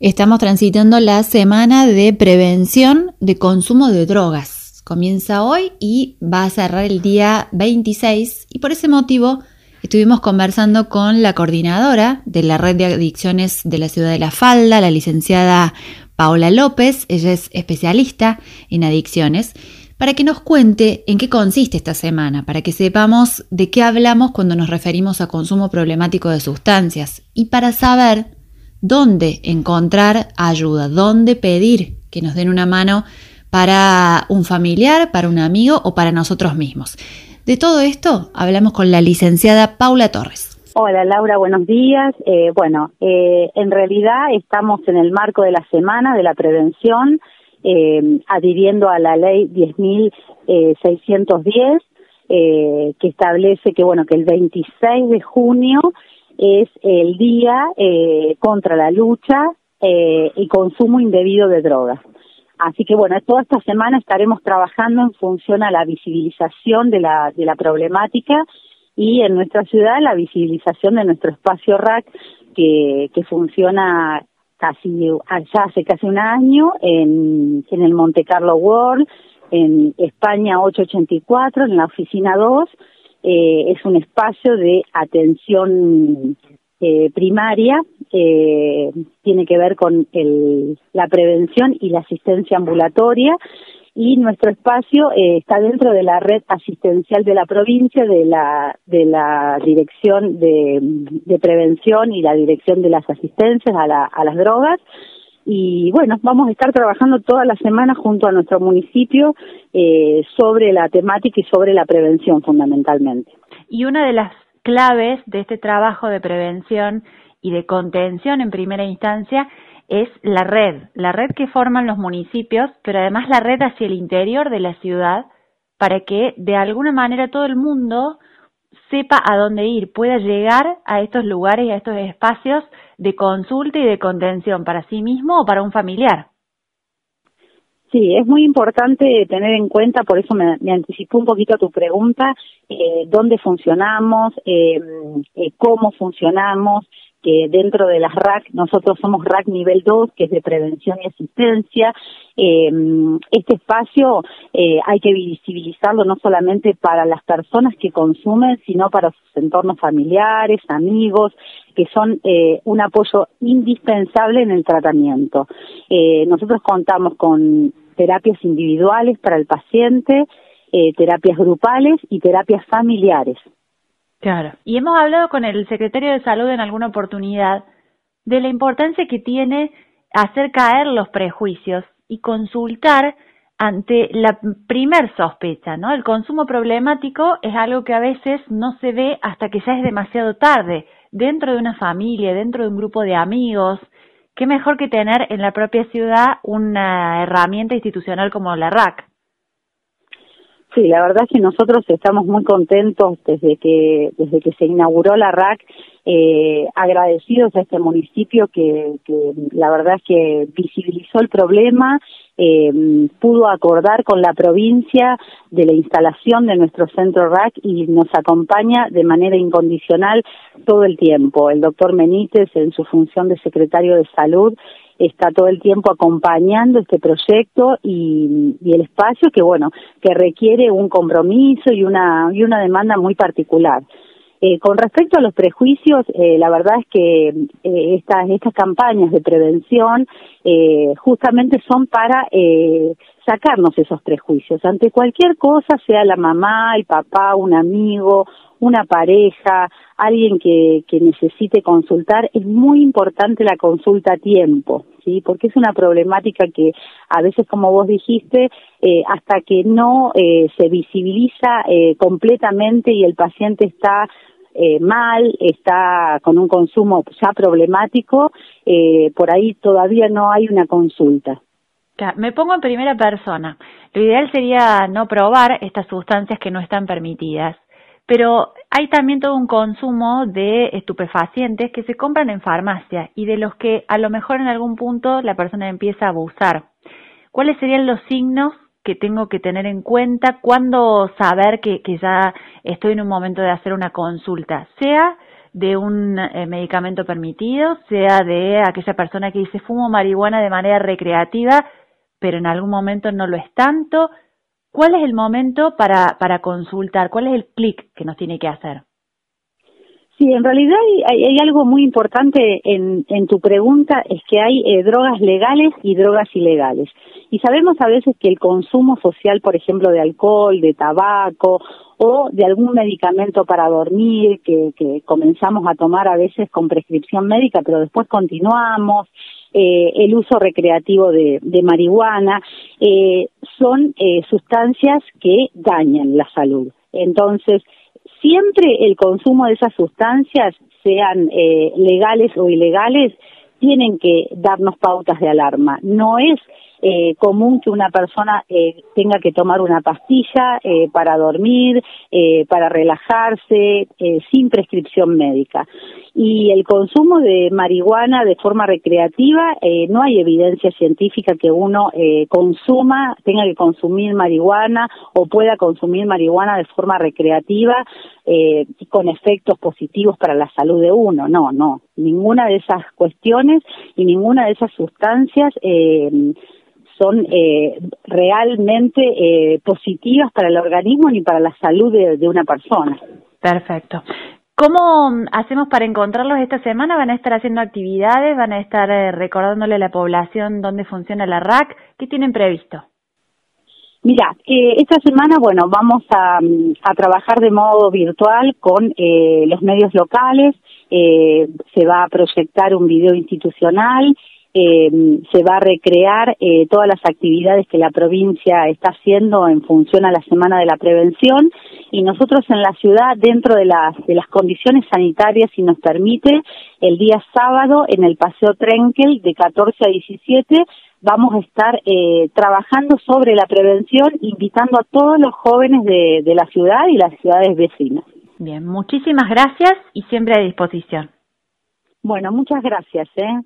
Estamos transitando la semana de prevención de consumo de drogas. Comienza hoy y va a cerrar el día 26 y por ese motivo estuvimos conversando con la coordinadora de la red de adicciones de la ciudad de La Falda, la licenciada Paola López, ella es especialista en adicciones, para que nos cuente en qué consiste esta semana, para que sepamos de qué hablamos cuando nos referimos a consumo problemático de sustancias. Y para saber dónde encontrar ayuda, dónde pedir que nos den una mano para un familiar, para un amigo o para nosotros mismos. De todo esto hablamos con la licenciada Paula Torres. Hola Laura, buenos días. Eh, bueno, eh, en realidad estamos en el marco de la semana de la prevención, eh, adhiriendo a la ley 10.610, eh, que establece que bueno que el 26 de junio es el día eh, contra la lucha eh, y consumo indebido de drogas. Así que bueno, toda esta semana estaremos trabajando en función a la visibilización de la, de la problemática y en nuestra ciudad la visibilización de nuestro espacio RAC que, que funciona casi ya hace casi un año en, en el Monte Carlo World, en España 884, en la oficina 2, eh, es un espacio de atención eh, primaria, eh, tiene que ver con el, la prevención y la asistencia ambulatoria y nuestro espacio eh, está dentro de la red asistencial de la provincia, de la, de la dirección de, de prevención y la dirección de las asistencias a, la, a las drogas y bueno, vamos a estar trabajando toda la semana junto a nuestro municipio eh, sobre la temática y sobre la prevención fundamentalmente. Y una de las claves de este trabajo de prevención y de contención en primera instancia es la red, la red que forman los municipios, pero además la red hacia el interior de la ciudad para que de alguna manera todo el mundo sepa a dónde ir, pueda llegar a estos lugares y a estos espacios de consulta y de contención para sí mismo o para un familiar. Sí, es muy importante tener en cuenta, por eso me, me un poquito a tu pregunta, eh, dónde funcionamos, eh, eh, cómo funcionamos, que dentro de las RAC, nosotros somos RAC nivel 2, que es de prevención y asistencia. Eh, este espacio eh, hay que visibilizarlo no solamente para las personas que consumen, sino para sus entornos familiares, amigos, que son eh, un apoyo indispensable en el tratamiento. Nosotros contamos con terapias individuales para el paciente, terapias grupales y terapias familiares. Claro. Y hemos hablado con el secretario de Salud en alguna oportunidad de la importancia que tiene hacer caer los prejuicios y consultar ante la primer sospecha, ¿no? El consumo problemático es algo que a veces no se ve hasta que ya es demasiado tarde, dentro de una familia, dentro de un grupo de amigos. Qué mejor que tener en la propia ciudad una herramienta institucional como la RAC. Sí, la verdad es que nosotros estamos muy contentos desde que desde que se inauguró la RAC, eh, agradecidos a este municipio que, la verdad es que visibilizó el problema, eh, pudo acordar con la provincia de la instalación de nuestro centro RAC y nos acompaña de manera incondicional todo el tiempo. El doctor Benítez, en su función de secretario de salud, está todo el tiempo acompañando este proyecto y, y, el espacio que bueno que requiere un compromiso y una y una demanda muy particular. Eh, con respecto a los prejuicios eh, la verdad es que eh, estas estas campañas de prevención justamente son para sacarnos esos prejuicios ante cualquier cosa sea la mamá el papá un amigo una pareja, alguien que, que necesite consultar, es muy importante la consulta a tiempo, ¿sí? Porque es una problemática que a veces, como vos dijiste, eh, hasta que no eh, se visibiliza eh, completamente y el paciente está eh, mal, está con un consumo ya problemático, eh, por ahí todavía no hay una consulta. Me pongo en primera persona. Lo ideal sería no probar estas sustancias que no están permitidas pero hay también todo un consumo de estupefacientes que se compran en farmacia y de los que a lo mejor en algún punto la persona empieza a abusar. ¿Cuáles serían los signos que tengo que tener en cuenta? ¿Cuándo saber que, que ya estoy en un momento de hacer una consulta? Sea de un eh, medicamento permitido, sea de aquella persona que dice fumo marihuana de manera recreativa, pero en algún momento no lo es tanto. ¿Cuál es el momento para, para consultar? ¿Cuál es el clic que nos tiene que hacer? Sí, en realidad hay, algo muy importante en, en, tu pregunta, es que hay eh, drogas legales y drogas ilegales. Y sabemos a veces que el consumo social, por ejemplo, de alcohol, de tabaco o de algún medicamento para dormir que, que comenzamos a tomar a veces con prescripción médica, pero después continuamos, eh, el uso recreativo de, marihuana, eh, son eh, sustancias que dañan la salud. Entonces, siempre el consumo de esas sustancias, sean eh, legales o ilegales, tienen que darnos pautas de alarma. No es eh, común que una persona eh, tenga que tomar una pastilla eh, para dormir, eh, para relajarse, eh, sin prescripción médica. Y el consumo de marihuana de forma recreativa, eh, no hay evidencia científica que uno consuma, tenga que consumir marihuana o pueda consumir marihuana de forma recreativa con efectos positivos para la salud de uno. No, no. Ninguna de esas cuestiones y ninguna de esas sustancias son eh, realmente eh, positivas para el organismo ni para la salud de, una persona. Perfecto. ¿Cómo mm, hacemos para encontrarlos esta semana? ¿Van a estar haciendo actividades? ¿Van a estar eh, recordándole a la población dónde funciona la RAC? ¿Qué tienen previsto? Mira, esta semana, bueno, vamos a, mm, a, trabajar de modo virtual con los medios locales, se va a proyectar un video institucional eh, se va a recrear eh, todas las actividades que la provincia está haciendo en función a la Semana de la Prevención y nosotros en la ciudad, dentro de las, de las condiciones sanitarias, si nos permite, el día sábado en el Paseo Trenkel de 14 a 17 vamos a estar eh, trabajando sobre la prevención, invitando a todos los jóvenes de, de la ciudad y las ciudades vecinas. Bien, muchísimas gracias y siempre a disposición. Bueno, muchas gracias. ¿eh?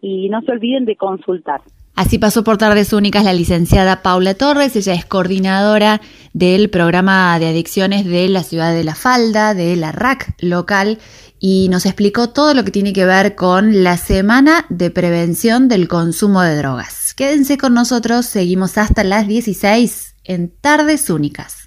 Y no se olviden de consultar. Así pasó por tardes únicas la licenciada Paula Torres, ella es coordinadora del programa de adicciones de la ciudad de La Falda, de la RAC local, y nos explicó todo lo que tiene que ver con la semana de prevención del consumo de drogas. Quédense con nosotros, seguimos hasta las 16 en tardes únicas.